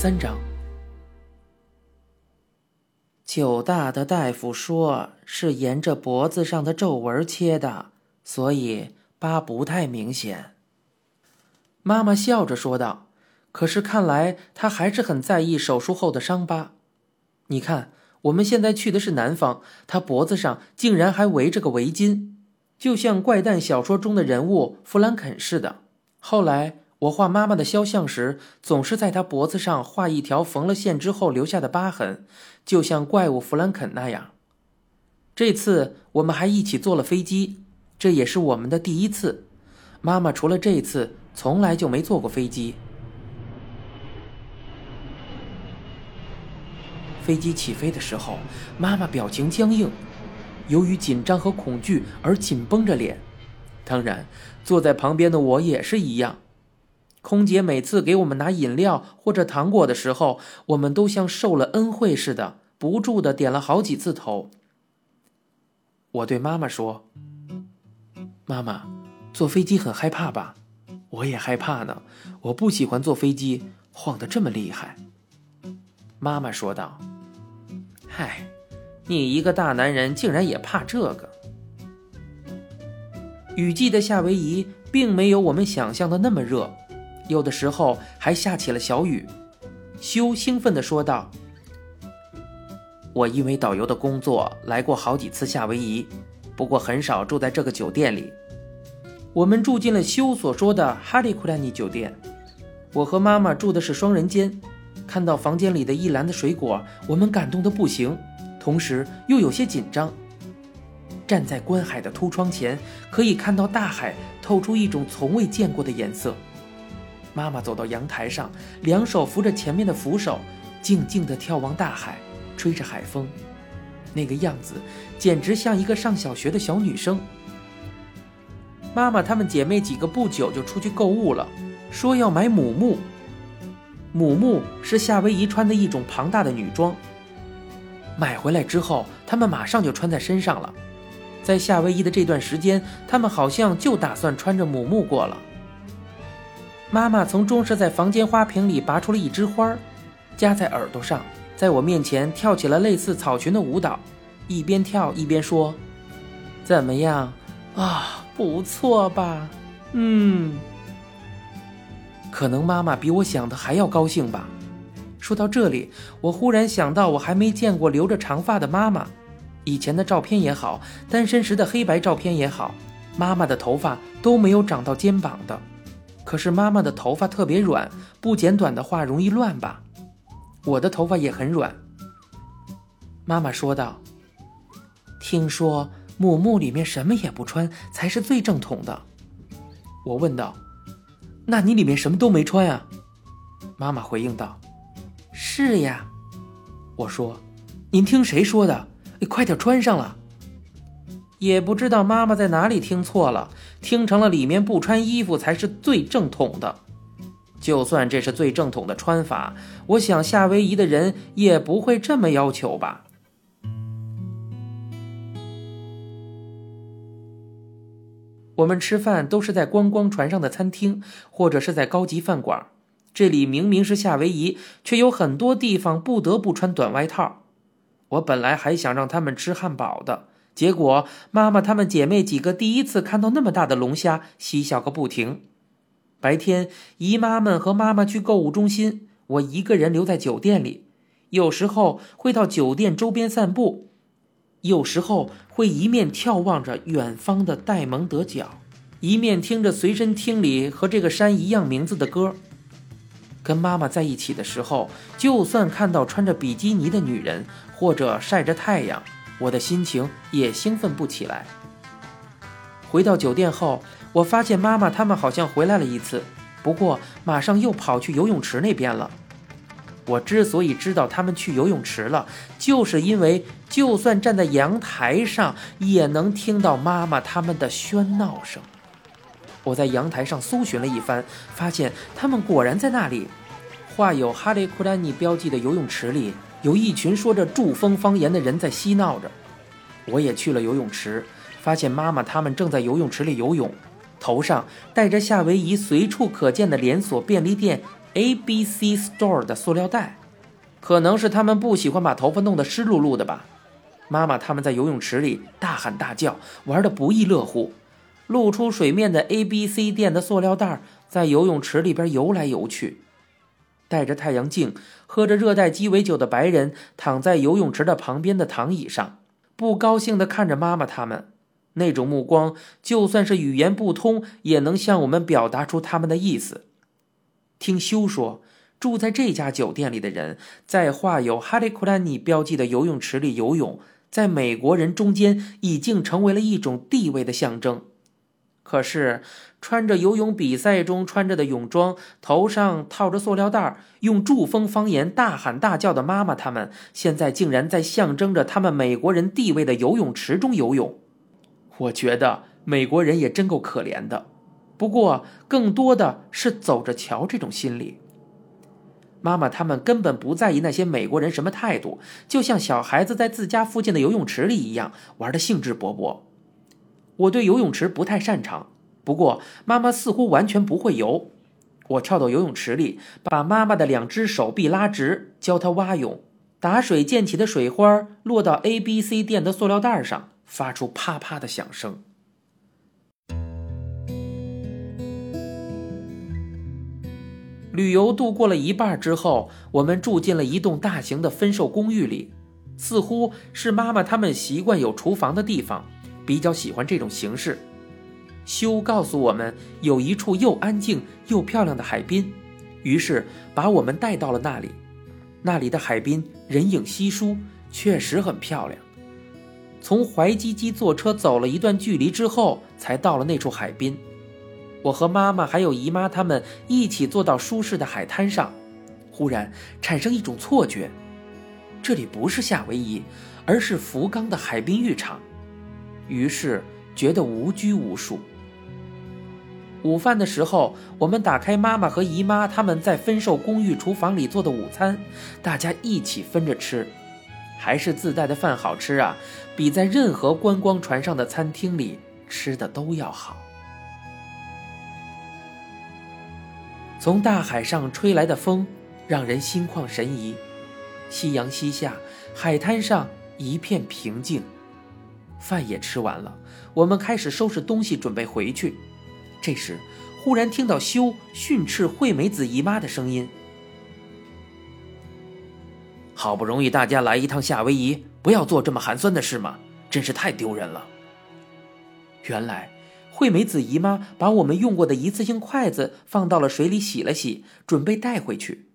三章，九大的大夫说是沿着脖子上的皱纹切的，所以疤不太明显。妈妈笑着说道：“可是看来他还是很在意手术后的伤疤。你看，我们现在去的是南方，他脖子上竟然还围着个围巾，就像怪诞小说中的人物弗兰肯似的。后来。”我画妈妈的肖像时，总是在她脖子上画一条缝了线之后留下的疤痕，就像怪物弗兰肯那样。这次我们还一起坐了飞机，这也是我们的第一次。妈妈除了这次，从来就没坐过飞机。飞机起飞的时候，妈妈表情僵硬，由于紧张和恐惧而紧绷着脸。当然，坐在旁边的我也是一样。空姐每次给我们拿饮料或者糖果的时候，我们都像受了恩惠似的，不住的点了好几次头。我对妈妈说：“妈妈，坐飞机很害怕吧？我也害怕呢，我不喜欢坐飞机，晃得这么厉害。”妈妈说道：“嗨，你一个大男人竟然也怕这个？”雨季的夏威夷并没有我们想象的那么热。有的时候还下起了小雨，修兴奋地说道：“我因为导游的工作来过好几次夏威夷，不过很少住在这个酒店里。我们住进了修所说的哈利库兰尼酒店。我和妈妈住的是双人间。看到房间里的一篮子水果，我们感动的不行，同时又有些紧张。站在观海的凸窗前，可以看到大海透出一种从未见过的颜色。”妈妈走到阳台上，两手扶着前面的扶手，静静地眺望大海，吹着海风，那个样子简直像一个上小学的小女生。妈妈她们姐妹几个不久就出去购物了，说要买母木。母木是夏威夷穿的一种庞大的女装。买回来之后，她们马上就穿在身上了。在夏威夷的这段时间，她们好像就打算穿着母木过了。妈妈从装饰在房间花瓶里拔出了一枝花，夹在耳朵上，在我面前跳起了类似草裙的舞蹈，一边跳一边说：“怎么样啊？不错吧？嗯。”可能妈妈比我想的还要高兴吧。说到这里，我忽然想到，我还没见过留着长发的妈妈。以前的照片也好，单身时的黑白照片也好，妈妈的头发都没有长到肩膀的。可是妈妈的头发特别软，不剪短的话容易乱吧？我的头发也很软。妈妈说道：“听说母木里面什么也不穿才是最正统的。”我问道：“那你里面什么都没穿呀？”妈妈回应道：“是呀。”我说：“您听谁说的？快点穿上了。”也不知道妈妈在哪里听错了，听成了里面不穿衣服才是最正统的。就算这是最正统的穿法，我想夏威夷的人也不会这么要求吧。我们吃饭都是在观光船上的餐厅，或者是在高级饭馆。这里明明是夏威夷，却有很多地方不得不穿短外套。我本来还想让他们吃汉堡的。结果，妈妈她们姐妹几个第一次看到那么大的龙虾，嬉笑个不停。白天，姨妈们和妈妈去购物中心，我一个人留在酒店里。有时候会到酒店周边散步，有时候会一面眺望着远方的戴蒙德角，一面听着随身听里和这个山一样名字的歌。跟妈妈在一起的时候，就算看到穿着比基尼的女人，或者晒着太阳。我的心情也兴奋不起来。回到酒店后，我发现妈妈他们好像回来了一次，不过马上又跑去游泳池那边了。我之所以知道他们去游泳池了，就是因为就算站在阳台上，也能听到妈妈他们的喧闹声。我在阳台上搜寻了一番，发现他们果然在那里，画有哈雷库丹尼标记的游泳池里。有一群说着祝风方言的人在嬉闹着，我也去了游泳池，发现妈妈他们正在游泳池里游泳，头上戴着夏威夷随处可见的连锁便利店 A B C Store 的塑料袋，可能是他们不喜欢把头发弄得湿漉漉的吧。妈妈他们在游泳池里大喊大叫，玩得不亦乐乎。露出水面的 A B C 店的塑料袋在游泳池里边游来游去。戴着太阳镜、喝着热带鸡尾酒的白人躺在游泳池的旁边的躺椅上，不高兴地看着妈妈他们。那种目光，就算是语言不通，也能向我们表达出他们的意思。听修说，住在这家酒店里的人，在画有哈利库兰尼标记的游泳池里游泳，在美国人中间已经成为了一种地位的象征。可是，穿着游泳比赛中穿着的泳装，头上套着塑料袋，用祝风方言大喊大叫的妈妈，他们现在竟然在象征着他们美国人地位的游泳池中游泳。我觉得美国人也真够可怜的，不过更多的是走着瞧这种心理。妈妈他们根本不在意那些美国人什么态度，就像小孩子在自家附近的游泳池里一样，玩的兴致勃勃。我对游泳池不太擅长，不过妈妈似乎完全不会游。我跳到游泳池里，把妈妈的两只手臂拉直，教她蛙泳。打水溅起的水花落到 A、B、C 店的塑料袋上。发出啪啪的响声。旅游度过了一半之后，我们住进了一栋大型的分售公寓里，似乎是妈妈他们习惯有厨房的地方，比较喜欢这种形式。修告诉我们有一处又安静又漂亮的海滨，于是把我们带到了那里。那里的海滨人影稀疏，确实很漂亮。从怀基基坐车走了一段距离之后，才到了那处海滨。我和妈妈还有姨妈他们一起坐到舒适的海滩上，忽然产生一种错觉：这里不是夏威夷，而是福冈的海滨浴场。于是觉得无拘无束。午饭的时候，我们打开妈妈和姨妈他们在分售公寓厨房里做的午餐，大家一起分着吃。还是自带的饭好吃啊，比在任何观光船上的餐厅里吃的都要好。从大海上吹来的风让人心旷神怡，夕阳西下，海滩上一片平静。饭也吃完了，我们开始收拾东西准备回去。这时，忽然听到修训斥惠美子姨妈的声音。好不容易大家来一趟夏威夷，不要做这么寒酸的事嘛？真是太丢人了。原来惠美子姨妈把我们用过的一次性筷子放到了水里洗了洗，准备带回去。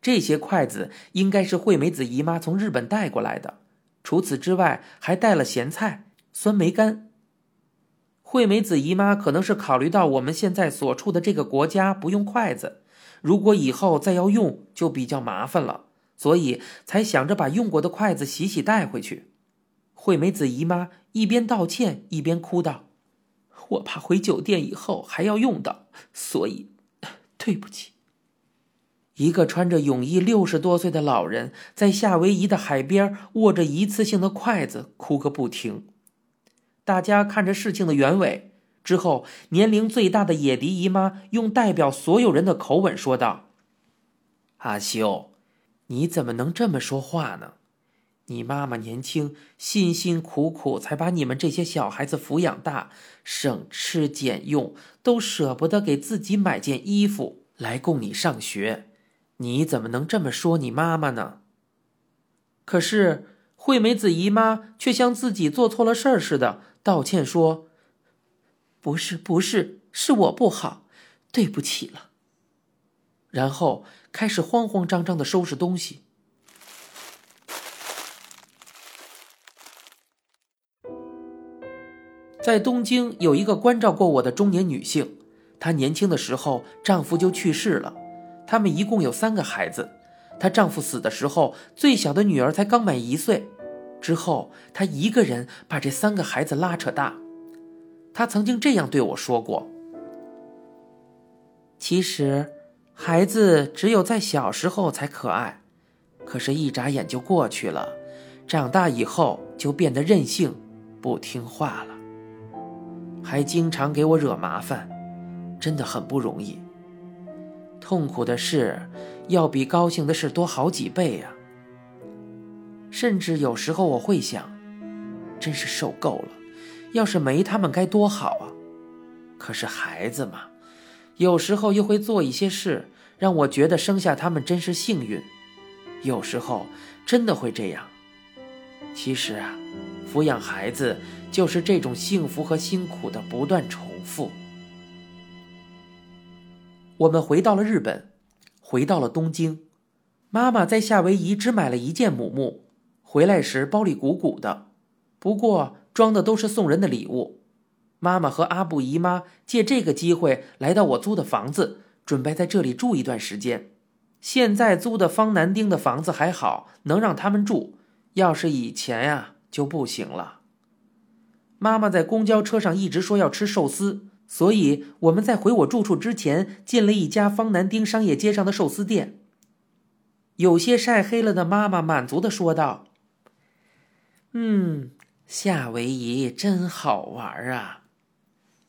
这些筷子应该是惠美子姨妈从日本带过来的。除此之外，还带了咸菜、酸梅干。惠美子姨妈可能是考虑到我们现在所处的这个国家不用筷子，如果以后再要用，就比较麻烦了。所以才想着把用过的筷子洗洗带回去。惠美子姨妈一边道歉一边哭道：“我怕回酒店以后还要用到，所以对不起。”一个穿着泳衣六十多岁的老人在夏威夷的海边握着一次性的筷子哭个不停。大家看着事情的原委之后，年龄最大的野迪姨妈用代表所有人的口吻说道：“阿修。”你怎么能这么说话呢？你妈妈年轻，辛辛苦苦才把你们这些小孩子抚养大，省吃俭用都舍不得给自己买件衣服来供你上学，你怎么能这么说你妈妈呢？可是惠美子姨妈却像自己做错了事儿似的道歉说：“不是，不是，是我不好，对不起了。”然后。开始慌慌张张的收拾东西。在东京有一个关照过我的中年女性，她年轻的时候丈夫就去世了，他们一共有三个孩子。她丈夫死的时候，最小的女儿才刚满一岁。之后，她一个人把这三个孩子拉扯大。她曾经这样对我说过：“其实。”孩子只有在小时候才可爱，可是，一眨眼就过去了。长大以后就变得任性，不听话了，还经常给我惹麻烦，真的很不容易。痛苦的事要比高兴的事多好几倍呀。甚至有时候我会想，真是受够了，要是没他们该多好啊！可是孩子嘛，有时候又会做一些事，让我觉得生下他们真是幸运。有时候真的会这样。其实啊，抚养孩子就是这种幸福和辛苦的不断重复。我们回到了日本，回到了东京。妈妈在夏威夷只买了一件母木，回来时包里鼓鼓的，不过装的都是送人的礼物。妈妈和阿布姨妈借这个机会来到我租的房子，准备在这里住一段时间。现在租的方南丁的房子还好，能让他们住。要是以前呀，就不行了。妈妈在公交车上一直说要吃寿司，所以我们在回我住处之前进了一家方南町商业街上的寿司店。有些晒黑了的妈妈满足的说道：“嗯，夏威夷真好玩啊。”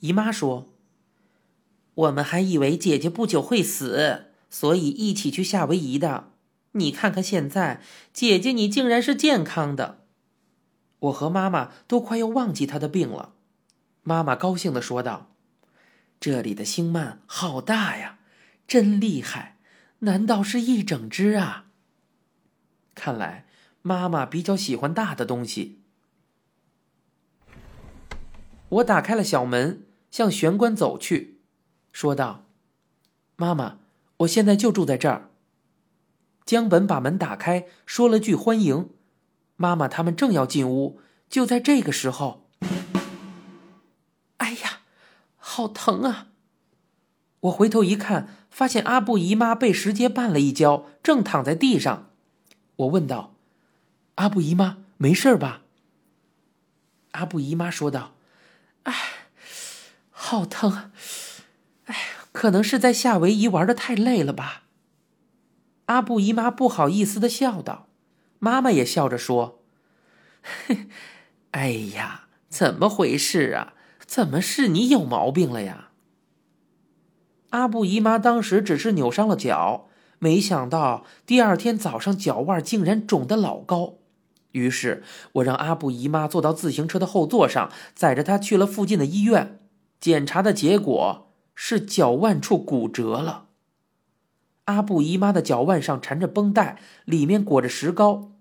姨妈说：“我们还以为姐姐不久会死，所以一起去夏威夷的。你看看现在，姐姐你竟然是健康的。”我和妈妈都快要忘记她的病了。妈妈高兴的说道：“这里的星鳗好大呀，真厉害！难道是一整只啊？”看来妈妈比较喜欢大的东西。我打开了小门。向玄关走去，说道：“妈妈，我现在就住在这儿。”江本把门打开，说了句“欢迎”。妈妈他们正要进屋，就在这个时候，好疼啊！我回头一看，发现阿布姨妈被石阶绊了一跤，正躺在地上。我问道：“阿布姨妈，没事吧？”阿布姨妈说道：“哎。”好疼！哎，可能是在夏威夷玩的太累了吧。阿布姨妈不好意思的笑道，妈妈也笑着说：“ 哎呀，怎么回事啊？怎么是你有毛病了呀？”阿布姨妈当时只是扭伤了脚，没想到第二天早上脚腕竟然肿得老高。于是我让阿布姨妈坐到自行车的后座上，载着她去了附近的医院。检查的结果是脚腕处骨折了。阿布姨妈的脚腕上缠着绷带，里面裹着石膏。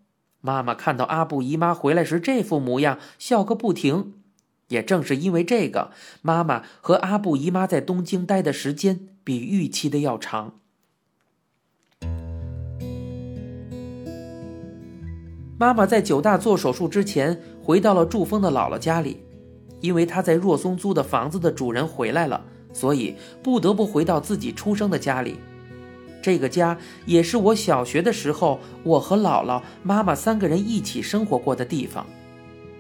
妈妈看到阿布姨妈回来时这副模样，笑个不停。也正是因为这个，妈妈和阿布姨妈在东京待的时间比预期的要长。妈妈在九大做手术之前，回到了祝峰的姥姥家里。因为她在若松租的房子的主人回来了，所以不得不回到自己出生的家里。这个家也是我小学的时候，我和姥姥、妈妈三个人一起生活过的地方，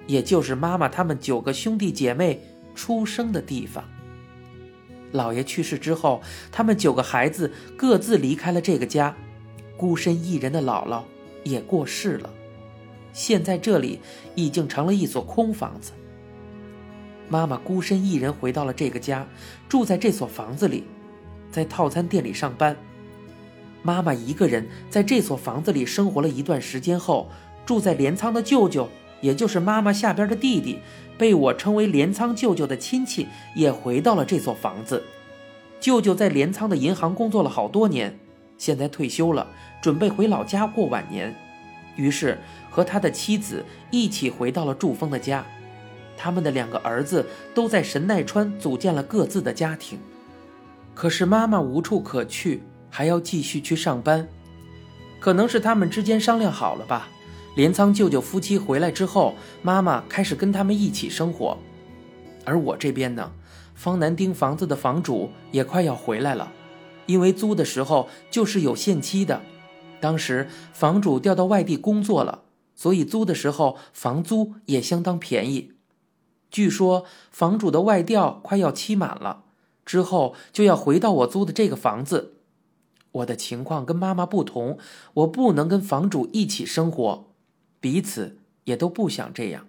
也就是妈妈他们九个兄弟姐妹出生的地方。姥爷去世之后，他们九个孩子各自离开了这个家，孤身一人的姥姥也过世了。现在这里已经成了一所空房子。妈妈孤身一人回到了这个家，住在这所房子里，在套餐店里上班。妈妈一个人在这所房子里生活了一段时间后，住在镰仓的舅舅，也就是妈妈下边的弟弟，被我称为镰仓舅舅的亲戚也回到了这所房子。舅舅在镰仓的银行工作了好多年，现在退休了，准备回老家过晚年，于是和他的妻子一起回到了祝丰的家。他们的两个儿子都在神奈川组建了各自的家庭，可是妈妈无处可去，还要继续去上班。可能是他们之间商量好了吧。镰仓舅舅夫妻回来之后，妈妈开始跟他们一起生活。而我这边呢，方南町房子的房主也快要回来了，因为租的时候就是有限期的。当时房主调到外地工作了，所以租的时候房租也相当便宜。据说房主的外调快要期满了，之后就要回到我租的这个房子。我的情况跟妈妈不同，我不能跟房主一起生活，彼此也都不想这样。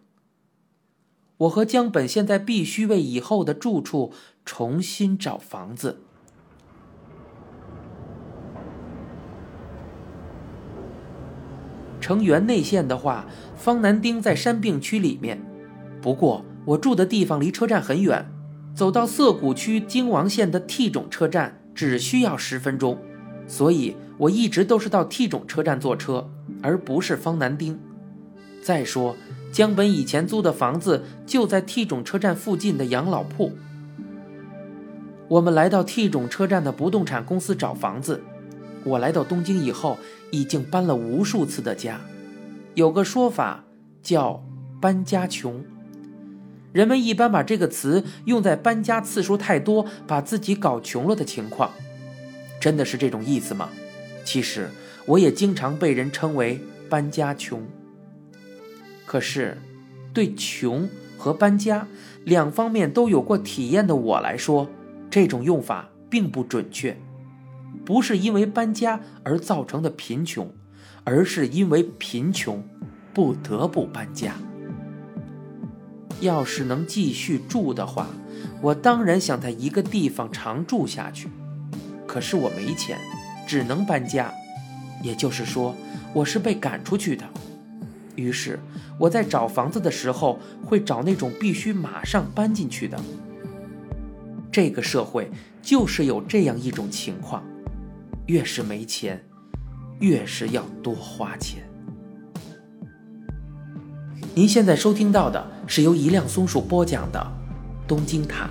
我和江本现在必须为以后的住处重新找房子。成员内线的话，方南丁在山病区里面。不过我住的地方离车站很远，走到涩谷区京王线的 T 种车站只需要十分钟，所以我一直都是到 T 种车站坐车，而不是方南丁。再说，江本以前租的房子就在 T 种车站附近的养老铺。我们来到 T 种车站的不动产公司找房子。我来到东京以后，已经搬了无数次的家，有个说法叫“搬家穷”。人们一般把这个词用在搬家次数太多，把自己搞穷了的情况。真的是这种意思吗？其实我也经常被人称为“搬家穷”。可是，对穷和搬家两方面都有过体验的我来说，这种用法并不准确。不是因为搬家而造成的贫穷，而是因为贫穷不得不搬家。要是能继续住的话，我当然想在一个地方常住下去。可是我没钱，只能搬家。也就是说，我是被赶出去的。于是我在找房子的时候，会找那种必须马上搬进去的。这个社会就是有这样一种情况。越是没钱，越是要多花钱。您现在收听到的是由一辆松鼠播讲的《东京塔》。